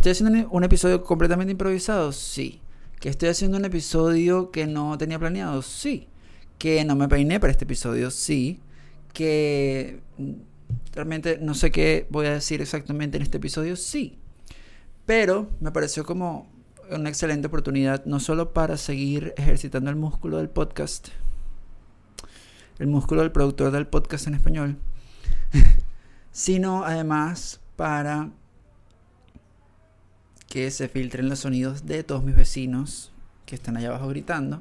¿Que estoy haciendo un episodio completamente improvisado? Sí. ¿Que estoy haciendo un episodio que no tenía planeado? Sí. ¿Que no me peiné para este episodio? Sí. ¿Que realmente no sé qué voy a decir exactamente en este episodio? Sí. Pero me pareció como una excelente oportunidad, no solo para seguir ejercitando el músculo del podcast, el músculo del productor del podcast en español, sino además para que se filtren los sonidos de todos mis vecinos que están allá abajo gritando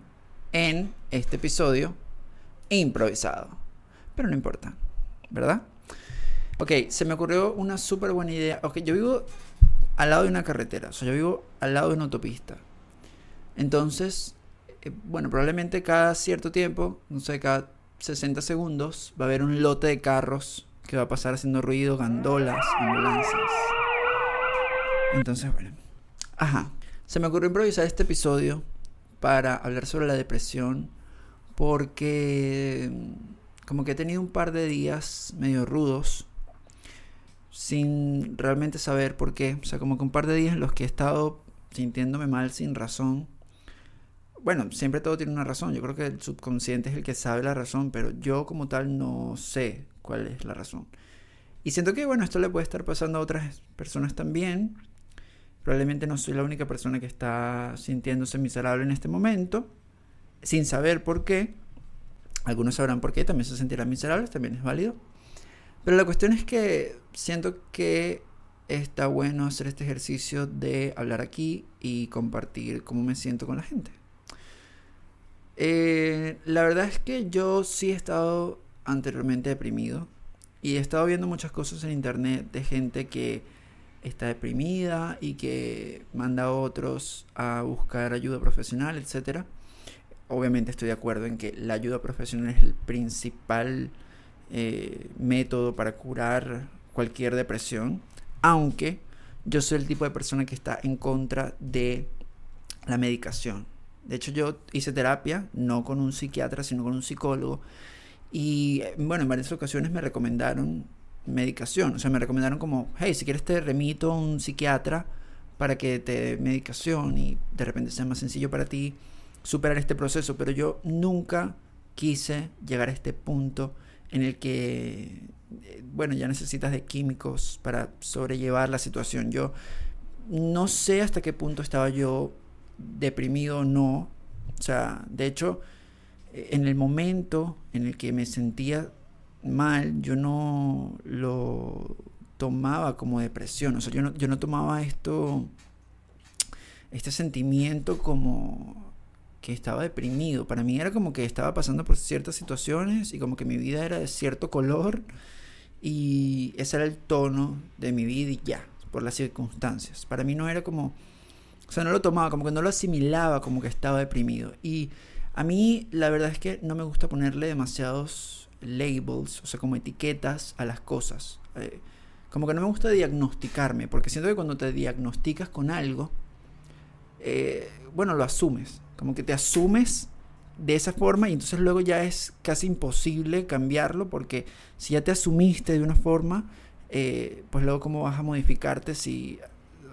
en este episodio improvisado. Pero no importa, ¿verdad? Ok, se me ocurrió una súper buena idea. Ok, yo vivo al lado de una carretera, o sea, yo vivo al lado de una autopista. Entonces, eh, bueno, probablemente cada cierto tiempo, no sé, cada 60 segundos, va a haber un lote de carros que va a pasar haciendo ruido, gandolas, ambulancias. Entonces, bueno. Ajá. Se me ocurrió improvisar este episodio para hablar sobre la depresión porque mm, como que he tenido un par de días medio rudos sin realmente saber por qué. O sea, como que un par de días en los que he estado sintiéndome mal sin razón. Bueno, siempre todo tiene una razón. Yo creo que el subconsciente es el que sabe la razón, pero yo como tal no sé cuál es la razón. Y siento que, bueno, esto le puede estar pasando a otras personas también. Probablemente no soy la única persona que está sintiéndose miserable en este momento, sin saber por qué. Algunos sabrán por qué, también se sentirán miserables, también es válido. Pero la cuestión es que siento que está bueno hacer este ejercicio de hablar aquí y compartir cómo me siento con la gente. Eh, la verdad es que yo sí he estado anteriormente deprimido y he estado viendo muchas cosas en internet de gente que está deprimida y que manda a otros a buscar ayuda profesional, etc. Obviamente estoy de acuerdo en que la ayuda profesional es el principal eh, método para curar cualquier depresión, aunque yo soy el tipo de persona que está en contra de la medicación. De hecho, yo hice terapia, no con un psiquiatra, sino con un psicólogo. Y bueno, en varias ocasiones me recomendaron medicación. O sea, me recomendaron como, hey, si quieres te remito a un psiquiatra para que te dé medicación y de repente sea más sencillo para ti superar este proceso. Pero yo nunca quise llegar a este punto en el que, eh, bueno, ya necesitas de químicos para sobrellevar la situación. Yo no sé hasta qué punto estaba yo deprimido o no. O sea, de hecho, eh, en el momento en el que me sentía mal, yo no lo tomaba como depresión. O sea, yo no, yo no tomaba esto, este sentimiento como que estaba deprimido. Para mí era como que estaba pasando por ciertas situaciones y como que mi vida era de cierto color y ese era el tono de mi vida y ya, por las circunstancias. Para mí no era como, o sea, no lo tomaba, como que no lo asimilaba como que estaba deprimido. Y a mí la verdad es que no me gusta ponerle demasiados labels, o sea, como etiquetas a las cosas. Eh, como que no me gusta diagnosticarme, porque siento que cuando te diagnosticas con algo, eh, bueno, lo asumes. Como que te asumes de esa forma y entonces luego ya es casi imposible cambiarlo porque si ya te asumiste de una forma, eh, pues luego cómo vas a modificarte si,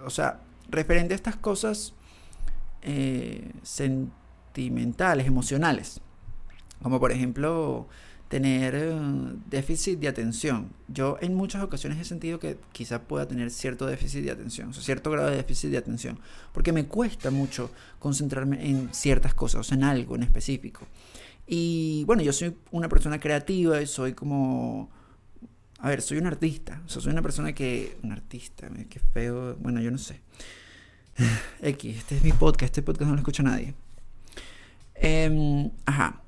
o sea, referente a estas cosas sentimentales, emocionales, como por ejemplo tener eh, déficit de atención. Yo en muchas ocasiones he sentido que quizá pueda tener cierto déficit de atención, o sea, cierto grado de déficit de atención, porque me cuesta mucho concentrarme en ciertas cosas, o sea, en algo en específico. Y bueno, yo soy una persona creativa y soy como... A ver, soy un artista, o sea, soy una persona que... Un artista, qué feo, bueno, yo no sé. X, este es mi podcast, este podcast no lo escucha nadie. Em, ajá.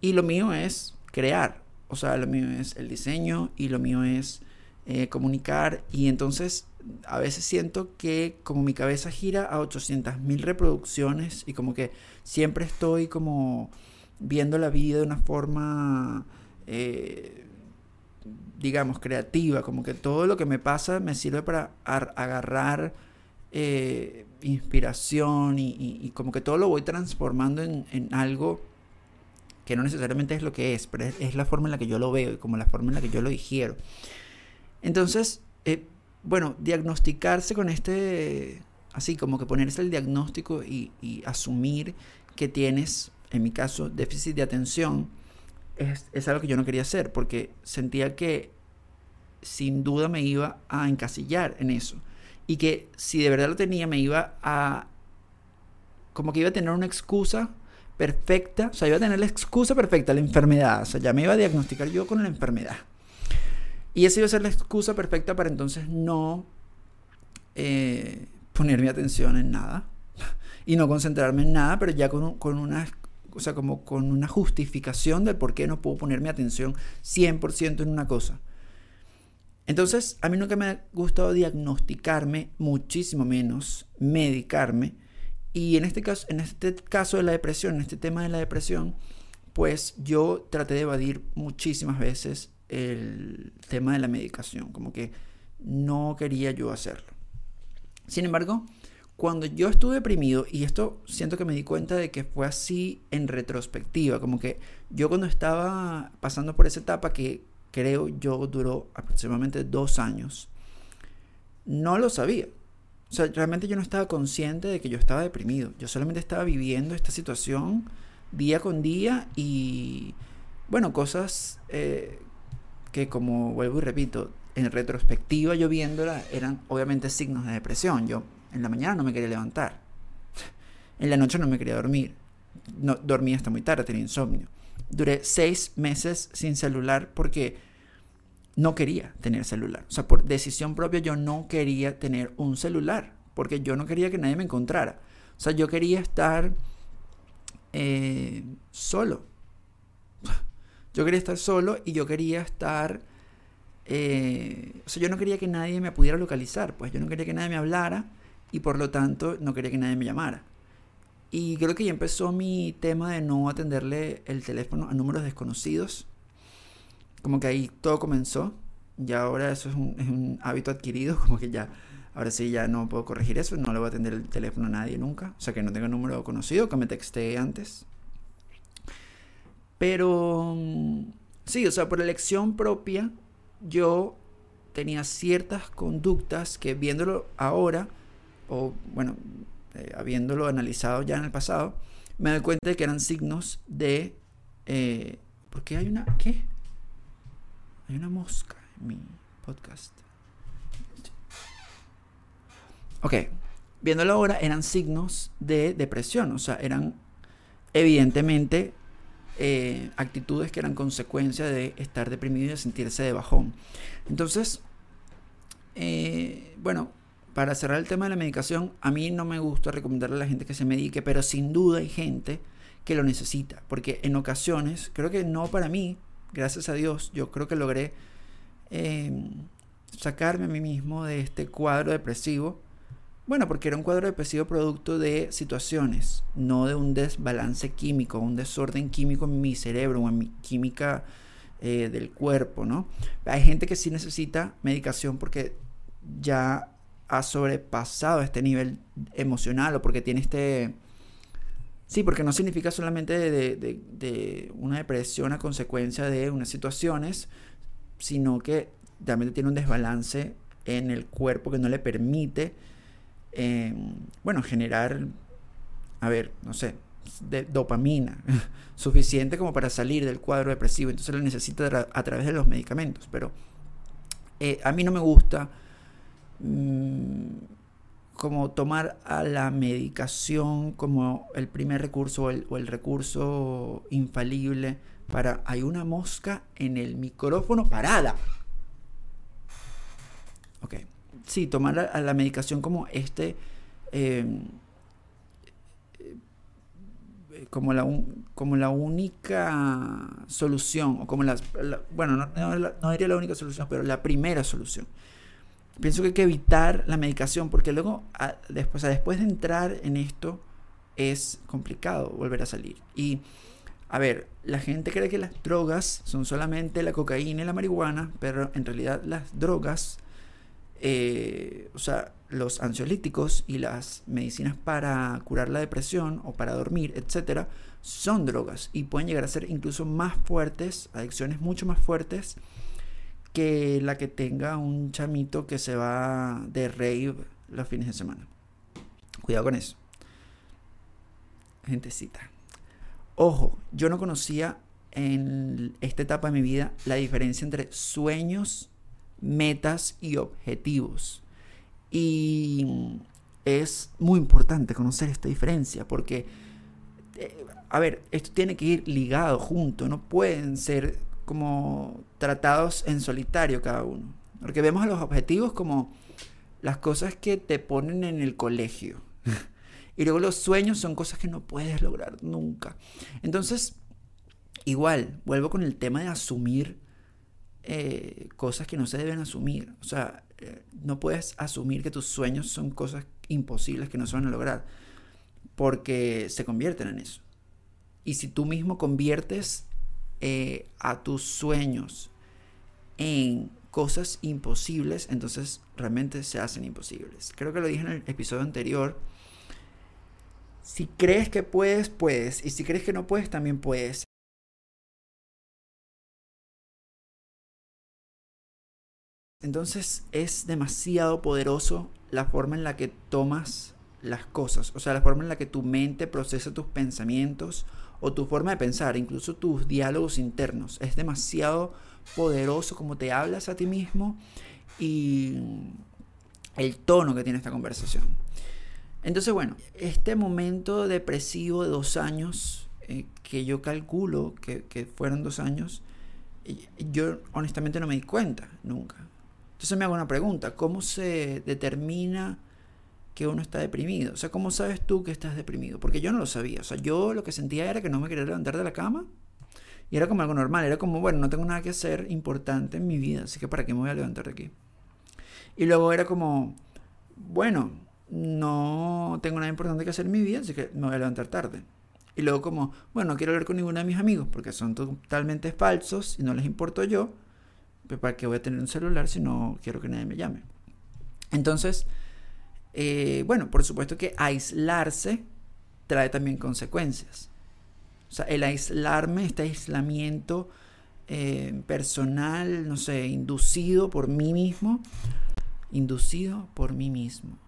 Y lo mío es crear. O sea, lo mío es el diseño y lo mío es eh, comunicar. Y entonces a veces siento que como mi cabeza gira a 800.000 reproducciones y como que siempre estoy como viendo la vida de una forma, eh, digamos, creativa. Como que todo lo que me pasa me sirve para agarrar eh, inspiración y, como que todo lo voy transformando en, en algo que no necesariamente es lo que es, pero es, la forma en la que yo lo veo y como la forma en la que yo lo digiero. Entonces, eh, bueno, diagnosticarse con este, así como que ponerse el diagnóstico y, y asumir que tienes, en mi caso, déficit de atención, es, es, algo que yo no quería hacer, porque sentía que sin duda me iba a encasillar en eso. Y que si de verdad lo tenía, me iba a... como que iba a tener una excusa perfecta, o sea, iba a tener la excusa perfecta, la enfermedad, o sea, ya me iba a diagnosticar yo con la enfermedad. Y esa iba a ser la excusa perfecta para entonces no eh, poner mi atención en nada y no concentrarme en nada, pero ya con, con una o sea, como con una justificación del por qué no puedo poner mi atención 100% en una cosa. Entonces, a mí nunca me ha gustado diagnosticarme, muchísimo menos medicarme. Y en este caso, en este caso de la depresión, en este tema de la depresión, pues yo traté de evadir muchísimas veces el tema de la medicación, como que no quería yo hacerlo. Sin embargo, cuando yo estuve deprimido, y esto siento que me di cuenta de que fue así en retrospectiva, como que yo cuando estaba pasando por esa etapa que creo yo duró aproximadamente dos años, no lo sabía. O sea, realmente yo no estaba consciente de que yo estaba deprimido. Yo solamente estaba viviendo esta situación día con día y, bueno, cosas eh, que como vuelvo y repito, en retrospectiva yo viéndola eran obviamente signos de depresión. Yo en la mañana no me quería levantar. En la noche no me quería dormir. No, dormía hasta muy tarde, tenía insomnio. Duré seis meses sin celular porque no quería tener celular. O sea, por decisión propia yo no quería tener un celular porque yo no quería que nadie me encontrara. O sea, yo quería estar eh, solo. Yo quería estar solo y yo quería estar... Eh, o sea, yo no quería que nadie me pudiera localizar, pues yo no quería que nadie me hablara y por lo tanto no quería que nadie me llamara. Y creo que ya empezó mi tema de no atenderle el teléfono a números desconocidos. Como que ahí todo comenzó. Ya ahora eso es un, hábito adquirido. Como que ya, ahora sí ya no puedo corregir eso. No le voy a atender el teléfono a nadie nunca. O sea que no tenga número conocido, que me texté antes. Pero sí, o sea, por elección propia, yo tenía ciertas conductas que viéndolo ahora, o bueno, eh, habiéndolo analizado ya en el pasado, me doy cuenta de que eran signos de... Eh, ¿Por qué hay una... ¿Qué? Hay una mosca en mi podcast. Ok, viéndolo ahora, eran signos de depresión, o sea, eran evidentemente eh, actitudes que eran consecuencia de estar deprimido y de sentirse de bajón. Entonces, bueno, para cerrar el tema de la medicación, a mí no me gusta recomendarle a la gente que se medique, pero sin duda hay gente que lo necesita, porque en ocasiones, creo que no para mí, gracias a Dios, yo creo que logré em, sacarme a mí mismo de este cuadro depresivo. Bueno, porque era un cuadro depresivo producto de situaciones, no de un desbalance químico, un desorden químico en mi cerebro o en mi química eh, del cuerpo, ¿no? Hay gente que sí necesita medicación porque ya ha sobrepasado este nivel emocional o porque tiene este... Sí, porque no significa solamente de, una depresión a consecuencia de unas situaciones, sino que realmente tiene un desbalance en el cuerpo que no le permite, em, bueno, generar, a ver, no sé, dopamina suficiente como para salir del cuadro depresivo. Entonces lo necesita a través de los medicamentos. Pero eh, a mí no me gusta Mm, como tomar a la medicación como el primer recurso o el, recurso infalible para hay una mosca en el micrófono parada. Ok. Sí, tomar a, la medicación como este. Em, eh, como la, como la única solución, o como la, bueno, no, no, diría la única solución, pero la primera solución pienso que hay que evitar la medicación porque luego, después, después de entrar en esto, es complicado volver a salir. Y, a ver, la gente cree que las drogas son solamente la cocaína y la marihuana, pero en realidad las drogas, eh, o sea, los ansiolíticos y las medicinas para curar la depresión o para dormir, etcétera, son drogas y pueden llegar a ser incluso más fuertes, adicciones mucho más fuertes que la que tenga un chamito que se va de rave los fines de semana. Cuidado con eso. Gentecita. Ojo, yo no conocía en esta etapa de mi vida la diferencia entre sueños, metas y objetivos. Y es muy importante conocer esta diferencia porque, eh, a ver, esto tiene que ir ligado junto, no pueden ser como tratados en solitario cada uno. Porque vemos a los objetivos como las cosas que te ponen en el colegio. y luego los sueños son cosas que no puedes lograr nunca. Entonces, igual, vuelvo con el tema de asumir eh, cosas que no se deben asumir. O sea, eh, no puedes asumir que tus sueños son cosas imposibles que no se van a lograr. Porque se convierten en eso. Y si tú mismo conviertes eh, a tus sueños en cosas imposibles, entonces realmente se hacen imposibles. Creo que lo dije en el episodio anterior. Si crees que puedes, puedes. Y si crees que no puedes, también puedes. Entonces es demasiado poderoso la forma en la que tomas las cosas, o sea, la forma en la que tu mente procesa tus pensamientos o tu forma de pensar, incluso tus diálogos internos. Es demasiado poderoso como te hablas a ti mismo y el tono que tiene esta conversación. Entonces, bueno, este momento depresivo de dos años, eh, que yo calculo que, que fueron dos años, yo honestamente no me di cuenta nunca. Entonces me hago una pregunta, ¿cómo se determina que uno está deprimido. O sea, ¿cómo sabes tú que estás deprimido? Porque yo no lo sabía. O sea, yo lo que sentía era que no me quería levantar de la cama. Y era como algo normal. Era como, bueno, no tengo nada que hacer importante en mi vida. Así que ¿para qué me voy a levantar de aquí? Y luego era como, bueno, no tengo nada importante que hacer en mi vida. Así que me voy a levantar tarde. Y luego como, bueno, no quiero hablar con ninguno de mis amigos porque son totalmente falsos y no les importo yo. Pues, ¿Para qué voy a tener un celular si no quiero que nadie me llame? Entonces, eh, bueno, por supuesto que aislarse trae también consecuencias. O sea, el aislarme, este aislamiento eh, personal, no sé, inducido por mí mismo, inducido por mí mismo.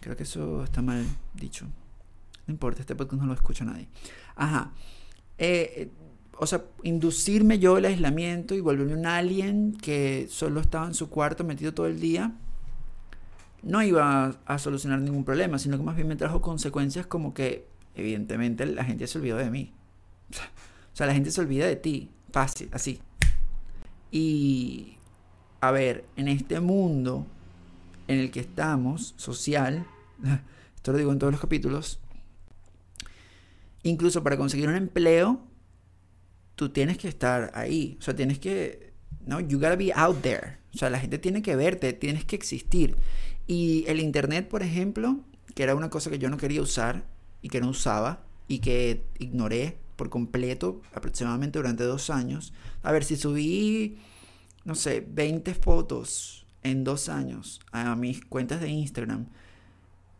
Creo que eso está mal dicho. No importa, este podcast no lo escucha nadie. Ajá. Eh, o sea, inducirme yo el aislamiento y volverme un alien que solo estaba en su cuarto metido todo el día no iba a, solucionar ningún problema, sino que más bien me trajo consecuencias como que, evidentemente, la gente se olvidó de mí. O sea, la gente se olvida de ti, fácil, así. Y, a ver, en este mundo en el que estamos, social, esto lo digo en todos los capítulos, incluso para conseguir un empleo, tú tienes que estar ahí. O sea, tienes que, no, you gotta be out there. O sea, la gente tiene que verte, tienes que existir. Y el Internet, por ejemplo, que era una cosa que yo no quería usar y que no usaba y que ignoré por completo aproximadamente durante dos años. A ver, si subí, no sé, 20 fotos en dos años a mis cuentas de Instagram,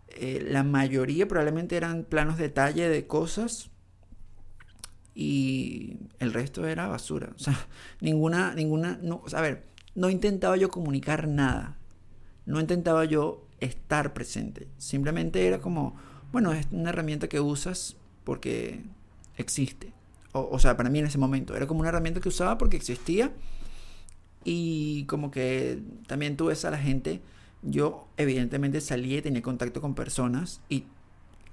eh, la mayoría probablemente eran planos de detalle de cosas y el resto era basura. O sea, ninguna, ninguna, no, a ver, no intentaba yo comunicar nada no intentaba yo estar presente. Simplemente era como, bueno, es una herramienta que usas porque existe. O, sea, para mí en ese momento era como una herramienta que usaba porque existía. Y como que también tú ves a la gente. Yo evidentemente salía y tenía contacto con personas y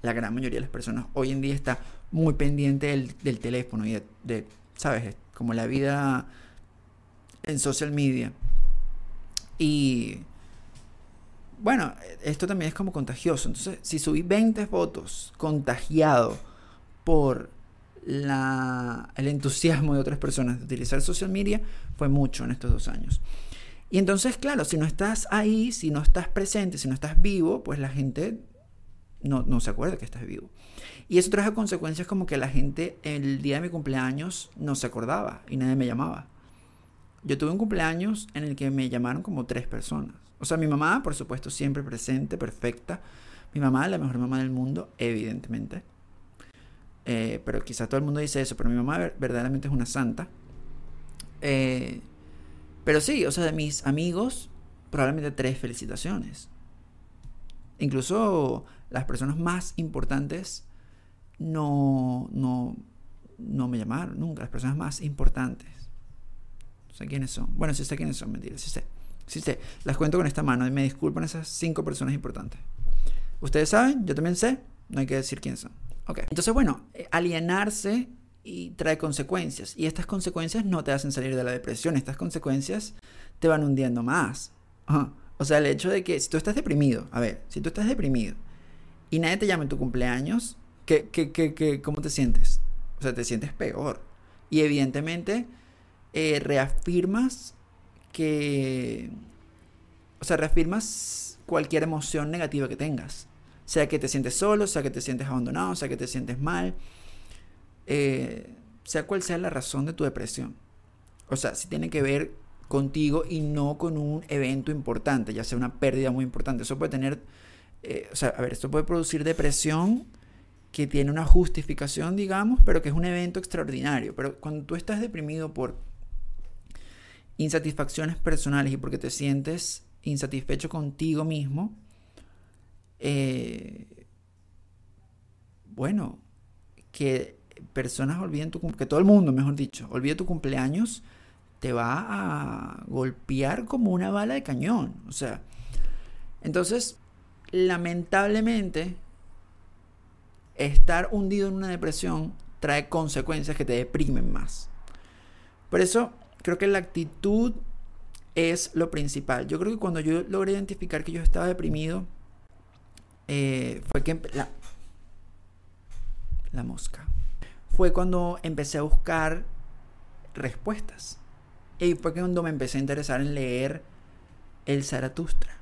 la gran mayoría de las personas hoy en día está muy pendiente del, teléfono y de, de, ¿sabes? Como la vida en social media. Y bueno, esto también es como contagioso. Entonces, si subí 20 fotos contagiado por la, el entusiasmo de otras personas de utilizar social media, fue mucho en estos dos años. Y entonces, claro, si no estás ahí, si no estás presente, si no estás vivo, pues la gente no, no se acuerda que estás vivo. Y eso trajo consecuencias como que la gente el día de mi cumpleaños no se acordaba y nadie me llamaba. Yo tuve un cumpleaños en el que me llamaron como tres personas. O sea, mi mamá, por supuesto, siempre presente, perfecta. Mi mamá, la mejor mamá del mundo, evidentemente. Eh, pero quizás todo el mundo dice eso, pero mi mamá verdaderamente es una santa. Eh, Pero sí, o sea, de mis amigos, probablemente tres felicitaciones. Incluso las personas más importantes no, no, no me llamaron nunca. Las personas más importantes. No sé quiénes son. Bueno, sí sé quiénes son, mentira, sí sé. Sí sé. Las cuento con esta mano y me disculpan esas cinco personas importantes. Ustedes saben, yo también sé, no hay que decir quiénes son. Ok. Entonces, bueno, eh, alienarse y trae consecuencias. Y estas consecuencias no te hacen salir de la depresión. Estas consecuencias te van hundiendo más. O sea, el hecho de que si tú estás deprimido, a ver, si tú estás deprimido y nadie te llama en tu cumpleaños, ¿qué, qué, qué, cómo te sientes? O sea, te sientes peor. Y evidentemente eh, reafirmas que... O sea, reafirmas cualquier emoción negativa que tengas. Sea que te sientes solo, sea que te sientes abandonado, sea que te sientes mal. Eh, sea cual sea la razón de tu depresión. O sea, si tiene que ver contigo y no con un evento importante, ya sea una pérdida muy importante. Eso puede tener, eh, o sea, a ver, esto puede producir depresión que tiene una justificación, digamos, pero que es un evento extraordinario. Pero cuando tú estás deprimido por insatisfacciones personales y porque te sientes insatisfecho contigo mismo, eh, bueno, que personas olviden tu que todo el mundo, mejor dicho, olvide tu cumpleaños, te va a golpear como una bala de cañón. O sea, entonces, lamentablemente, estar hundido en una depresión trae consecuencias que te deprimen más. Por eso, creo que la actitud es lo principal. Yo creo que cuando yo logré identificar que yo estaba deprimido, eh, fue que la, la mosca. Fue cuando empecé a buscar respuestas. Y fue cuando me empecé a interesar en leer el Zaratustra,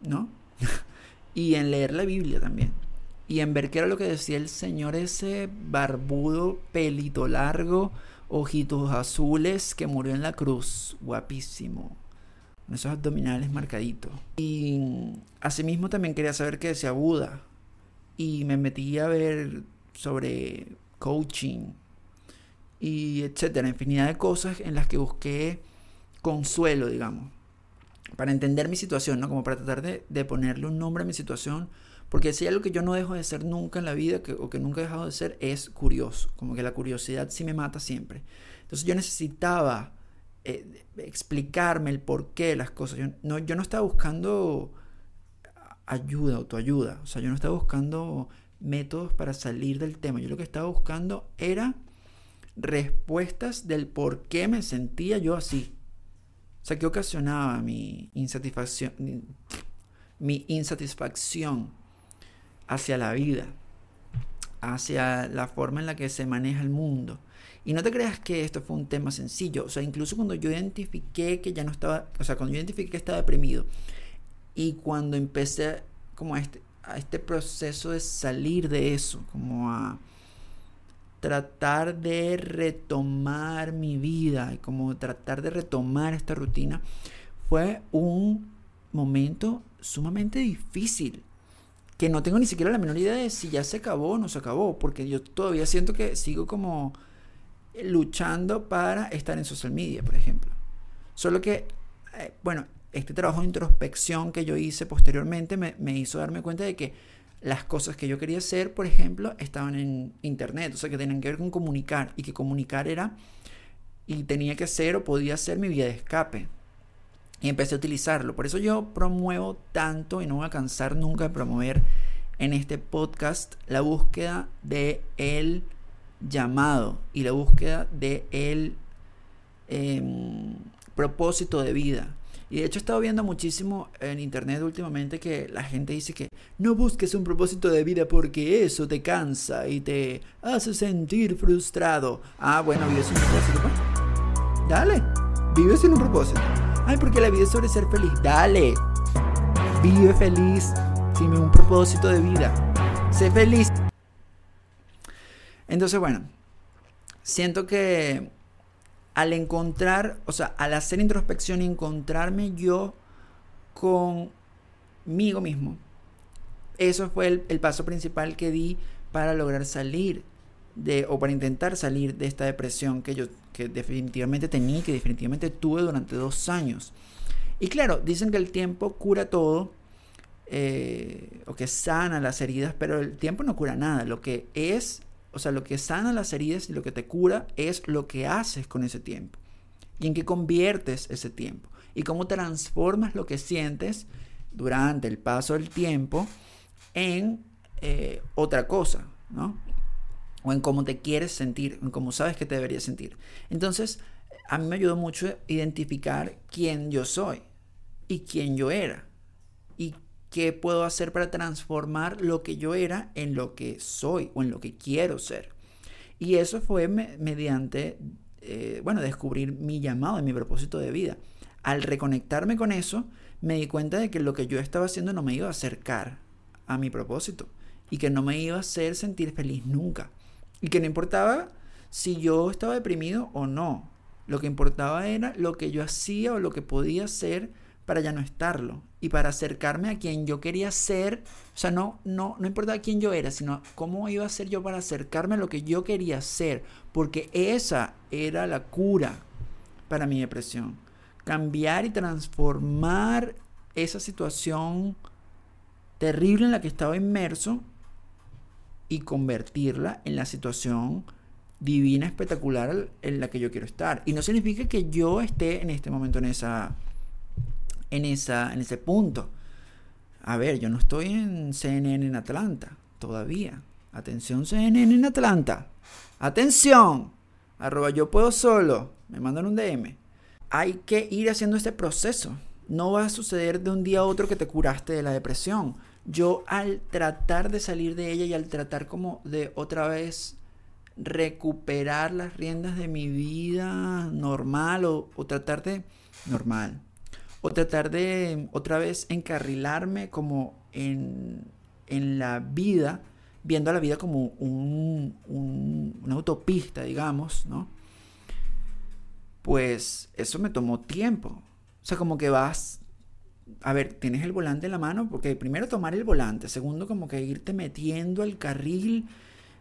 ¿no? y en leer la Biblia también. Y en ver qué era lo que decía el señor ese barbudo, pelito largo, ojitos azules que murió en la cruz. Guapísimo. Con esos abdominales marcaditos. Y asimismo también quería saber qué decía Buda. Y me metí a ver sobre coaching y etcétera, infinidad de cosas en las que busqué consuelo, digamos, para entender mi situación, ¿no? Como para tratar de, ponerle un nombre a mi situación, porque si algo que yo no dejo de ser nunca en la vida, que, o que nunca he dejado de ser, es curioso, como que la curiosidad sí me mata siempre. Entonces yo necesitaba eh, explicarme el por qué las cosas. Yo no, yo no estaba buscando ayuda, autoayuda, o sea, yo no estaba buscando métodos para salir del tema, yo lo que estaba buscando era respuestas del por qué me sentía yo así. O sea, ¿qué ocasionaba mi insatisfacción, mi insatisfacción hacia la vida, hacia la forma en la que se maneja el mundo? Y no te creas que esto fue un tema sencillo. O sea, incluso cuando yo identifiqué que ya no estaba, o sea, cuando yo identifiqué que estaba deprimido y cuando empecé como a este, a este proceso de salir de eso, como a tratar de retomar mi vida y como tratar de retomar esta rutina fue un momento sumamente difícil que no tengo ni siquiera la menor idea de si ya se acabó o no se acabó porque yo todavía siento que sigo como luchando para estar en social media por ejemplo solo que eh, bueno este trabajo de introspección que yo hice posteriormente me, me hizo darme cuenta de que las cosas que yo quería hacer, por ejemplo, estaban en internet, o sea, que tenían que ver con comunicar y que comunicar era y tenía que ser o podía ser mi vía de escape. Y empecé a utilizarlo. Por eso yo promuevo tanto y no voy a cansar nunca de promover en este podcast la búsqueda de el llamado y la búsqueda de el em, propósito de vida. Y de hecho he estado viendo muchísimo en internet últimamente que la gente dice que no busques un propósito de vida porque eso te cansa y te hace sentir frustrado. Ah, bueno, vives sin un propósito. Pues. Dale, vive sin un propósito. Ay, porque la vida es sobre ser feliz. Dale, vive feliz sin un propósito de vida. Sé feliz. Entonces, bueno, siento que al encontrar, o sea, al hacer introspección y encontrarme yo conmigo mismo, eso fue el, paso principal que di para lograr salir o para intentar salir de esta depresión que yo que definitivamente tenía, que definitivamente tuve durante dos años. Y claro, dicen que el tiempo cura todo, eh, o que sana las heridas, pero el tiempo no cura nada. Lo que es, o sea, lo que sana las heridas y lo que te cura es lo que haces con ese tiempo. Y en qué conviertes ese tiempo. Y cómo transformas lo que sientes durante el paso del tiempo en eh, otra cosa, ¿no? O en cómo te quieres sentir, en cómo sabes que te deberías sentir. Entonces, a mí me ayudó mucho identificar quién yo soy y quién yo era. Y qué puedo hacer para transformar lo que yo era en lo que soy o en lo que quiero ser. Y eso fue mediante, eh, bueno, descubrir mi llamado y mi propósito de vida. Al reconectarme con eso, me di cuenta de que lo que yo estaba haciendo no me iba a acercar a mi propósito y que no me iba a hacer sentir feliz nunca. Y que no importaba si yo estaba deprimido o no. Lo que importaba era lo que yo hacía o lo que podía hacer para ya no estarlo y para acercarme a quien yo quería ser. O sea, no, no, no importaba quién yo era, sino cómo iba a ser yo para acercarme a lo que yo quería ser. Porque esa era la cura para mi depresión. Cambiar y transformar esa situación terrible en la que estaba inmerso y convertirla en la situación divina, espectacular en la que yo quiero estar. Y no significa que yo esté en este momento en esa en esa en ese punto. A ver, yo no estoy en CNN en Atlanta todavía. Atención CNN en Atlanta. Atención. Arroba yo puedo solo. Me mandan un DM. Hay que ir haciendo este proceso. No va a suceder de un día a otro que te curaste de la depresión yo al tratar de salir de ella y al tratar como de otra vez recuperar las riendas de mi vida normal o, tratar de normal o tratar de otra vez encarrilarme como en, la vida viendo a la vida como un, una autopista digamos no pues eso me tomó tiempo. O sea como que vas a ver, tienes el volante en la mano, porque primero tomar el volante, segundo como que irte metiendo al carril,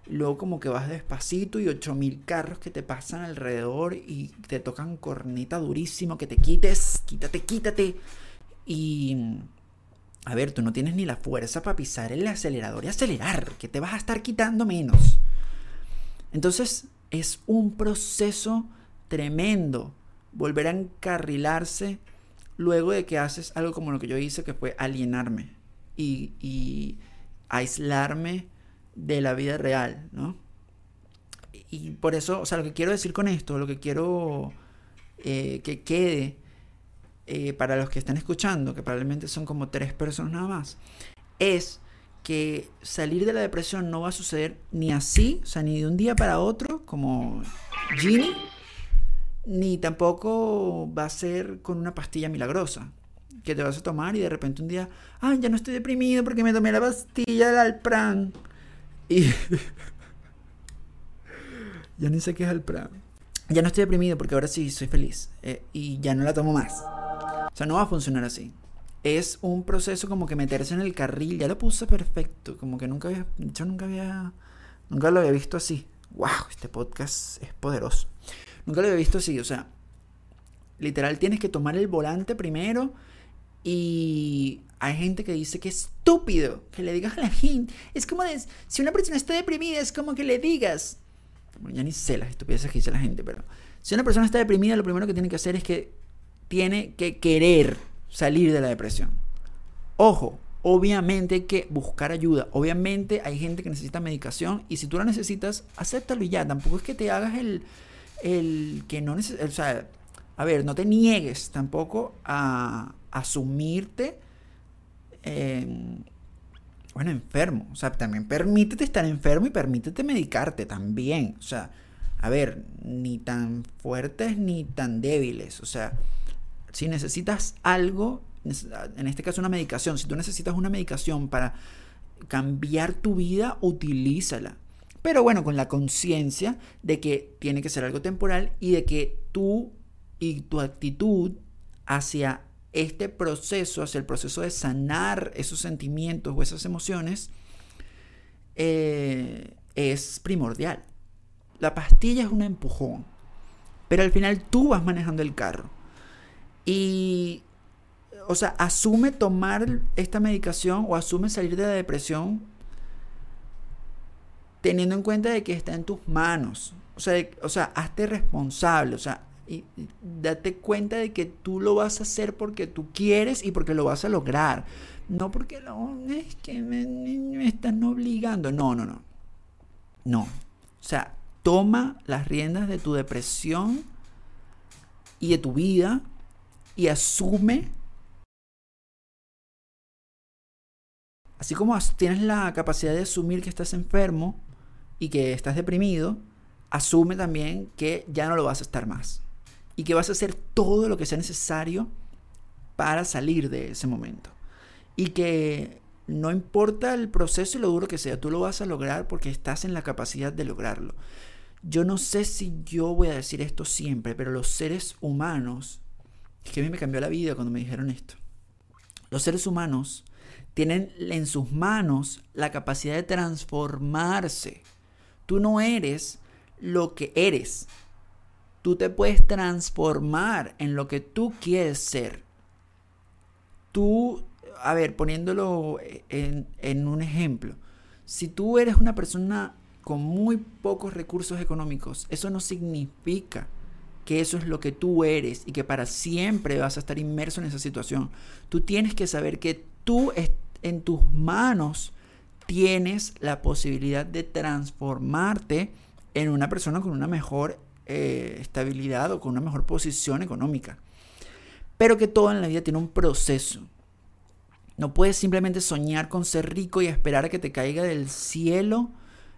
luego como que vas despacito y 8000 carros que te pasan alrededor y te tocan corneta durísimo, que te quites, quítate, quítate. Y a ver, tú no tienes ni la fuerza para pisar el acelerador y acelerar, que te vas a estar quitando menos. Entonces es un proceso tremendo volver a encarrilarse luego de que haces algo como lo que yo hice, que fue alienarme y, aislarme de la vida real, ¿no? Y por eso, o sea, lo que quiero decir con esto, lo que quiero eh, que quede eh, para los que están escuchando, que probablemente son como tres personas nada más, es que salir de la depresión no va a suceder ni así, o sea, ni de un día para otro, como Ginny, ni tampoco va a ser con una pastilla milagrosa que te vas a tomar y de repente un día, ah, ya no estoy deprimido porque me tomé la pastilla del Alpran. Y ya ni sé qué es Alpran. Ya no estoy deprimido porque ahora sí soy feliz eh, y ya no la tomo más. O sea, no va a funcionar así. Es un proceso como que meterse en el carril, ya lo puse perfecto, como que nunca yo nunca había, nunca lo había visto así. Wow, este podcast es poderoso. Nunca lo había visto así, o sea, literal tienes que tomar el volante primero y hay gente que dice que es estúpido que le digas a la gente. Es como si una persona está deprimida, es como que le digas. Bueno, ya ni sé las estupideces que dice la gente, pero si una persona está deprimida, lo primero que tiene que hacer es que tiene que querer salir de la depresión. Ojo, obviamente hay que buscar ayuda. Obviamente hay gente que necesita medicación y si tú la necesitas, acéptalo y ya. Tampoco es que te hagas el, el que no necesitas, o sea, a ver, no te niegues tampoco a asumirte, bueno, enfermo. O sea, también permítete estar enfermo y permítete medicarte también. O sea, a ver, ni tan fuertes ni tan débiles. O sea, si necesitas algo, en este caso una medicación, si tú necesitas una medicación para cambiar tu vida, utilízala. Pero bueno, con la conciencia de que tiene que ser algo temporal y de que tú y tu actitud hacia este proceso, hacia el proceso de sanar esos sentimientos o esas emociones, eh, es primordial. la pastilla es un empujón, pero al final tú vas manejando el carro. Y, o sea, asume tomar esta medicación o asume salir de la depresión teniendo en cuenta de que está en tus manos. O sea, o sea hazte responsable, o sea, y, date cuenta de que tú lo vas a hacer porque tú quieres y porque lo vas a lograr. No porque no, es que me, me están obligando. No, no, no. No. O sea, toma las riendas de tu depresión y de tu vida y asume. Así como tienes la capacidad de asumir que estás enfermo y que estás deprimido, asume también que ya no lo vas a estar más y que vas a hacer todo lo que sea necesario para salir de ese momento. Y que no importa el proceso y lo duro que sea, tú lo vas a lograr porque estás en la capacidad de lograrlo. Yo no sé si yo voy a decir esto siempre, pero los seres humanos, es que a mí me cambió la vida cuando me dijeron esto. Los seres humanos tienen en sus manos la capacidad de transformarse. Tú no eres lo que eres. Tú te puedes transformar en lo que tú quieres ser. Tú, a ver, poniéndolo en, un ejemplo, si tú eres una persona con muy pocos recursos económicos, eso no significa que eso es lo que tú eres y que para siempre vas a estar inmerso en esa situación. Tú tienes que saber que tú en tus manos tienes la posibilidad de transformarte en una persona con una mejor eh, estabilidad o con una mejor posición económica. Pero que todo en la vida tiene un proceso. No puedes simplemente soñar con ser rico y esperar a que te caiga del cielo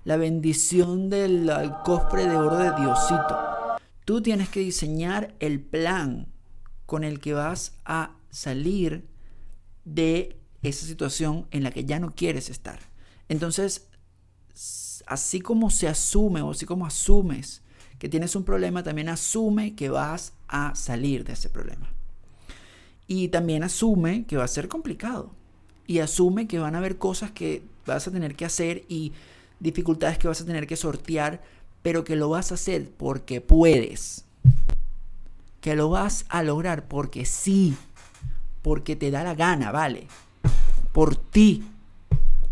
la bendición del cofre de oro de Diosito. Tú tienes que diseñar el plan con el que vas a salir de esa situación en la que ya no quieres estar. Entonces, así como se asume o así como asumes que tienes un problema, también asume que vas a salir de ese problema. Y también asume que va a ser complicado. Y asume que van a haber cosas que vas a tener que hacer y dificultades que vas a tener que sortear, pero que lo vas a hacer porque puedes. Que lo vas a lograr porque sí, porque te da la gana, ¿vale? Por ti.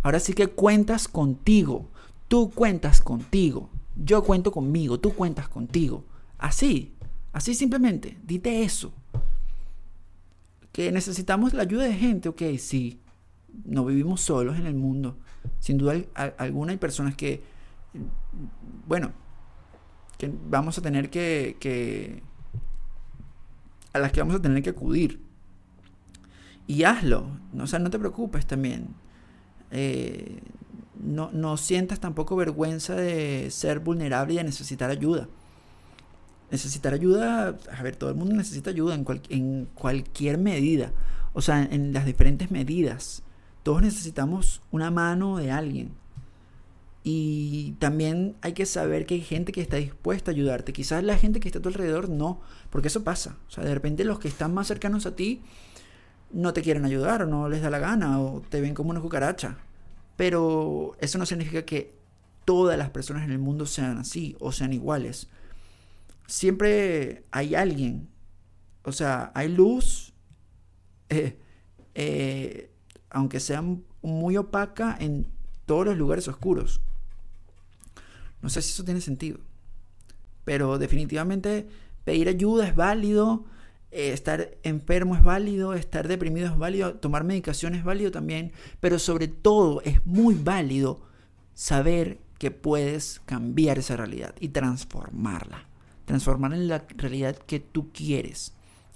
Ahora sí que cuentas contigo. Tú cuentas contigo. Yo cuento conmigo. Tú cuentas contigo. Así. Así simplemente. Dite eso. Que necesitamos la ayuda de gente. Ok, sí. No vivimos solos en el mundo. Sin duda alguna hay personas que, bueno, que vamos a tener que, que, a las que vamos a tener que acudir. Y hazlo, o sea, no te preocupes también. Eh, no, no sientas tampoco vergüenza de ser vulnerable y de necesitar ayuda. Necesitar ayuda, a ver, todo el mundo necesita ayuda en, en cualquier medida, o sea, en las diferentes medidas. Todos necesitamos una mano de alguien. Y también hay que saber que hay gente que está dispuesta a ayudarte. Quizás la gente que está a tu alrededor no, porque eso pasa. O sea, de repente los que están más cercanos a ti no te quieren ayudar o no les da la gana o te ven como una cucaracha. Pero eso no significa que todas las personas en el mundo sean así o sean iguales. Siempre hay alguien. O sea, hay luz. Eh, eh, aunque sea muy opaca en todos los lugares oscuros. No sé si eso tiene sentido. Pero definitivamente pedir ayuda es válido, eh, estar enfermo es válido, estar deprimido es válido, tomar medicación es válido también, pero sobre todo es muy válido saber que puedes cambiar esa realidad y transformarla, transformarla en la realidad que tú quieres.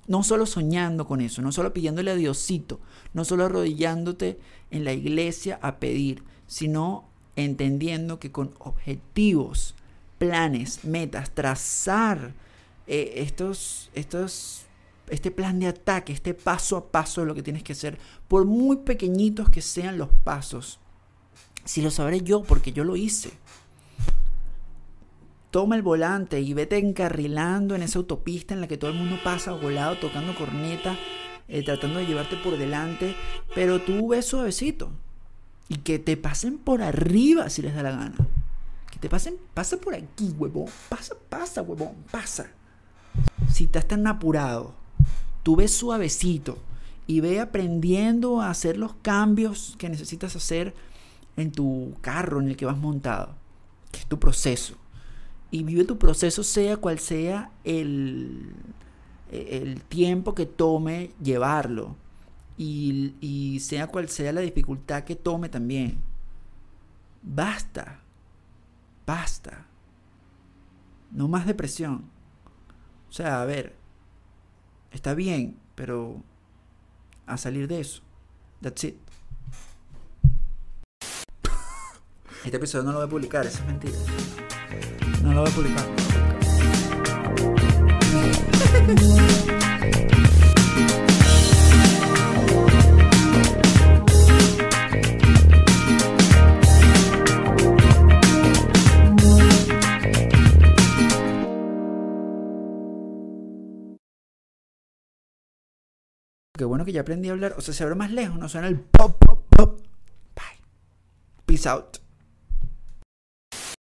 No solo soñando con eso, no solo pidiéndole a Diosito, no solo arrodillándote en la iglesia a pedir, sino entendiendo que con objetivos, planes, metas, trazar eh, estos, estos, este plan de ataque, este paso a paso de lo que tienes que hacer, por muy pequeñitos que sean los pasos. Si lo sabré yo, porque yo lo hice toma el volante y vete encarrilando en esa autopista en la que todo el mundo pasa volado, tocando corneta, eh, tratando de llevarte por delante, pero tú ves suavecito y que te pasen por arriba si les da la gana. Que te pasen, pasa por aquí, huevón. Pasa, pasa, huevón, pasa. Si estás tan apurado, tú ves suavecito y ve aprendiendo a hacer los cambios que necesitas hacer en tu carro en el que vas montado, que es tu proceso. Y vive tu proceso sea cual sea el, el tiempo que tome llevarlo. Y, y sea cual sea la dificultad que tome también. Basta. Basta. No más depresión. O sea, a ver, está bien, pero a salir de eso. That's it. Este episodio no lo voy a publicar, eso es mentira. No lo voy a publicar. Qué bueno que ya aprendí a hablar. O sea, se abre más lejos, no suena el pop, pop, pop. Bye. Peace out.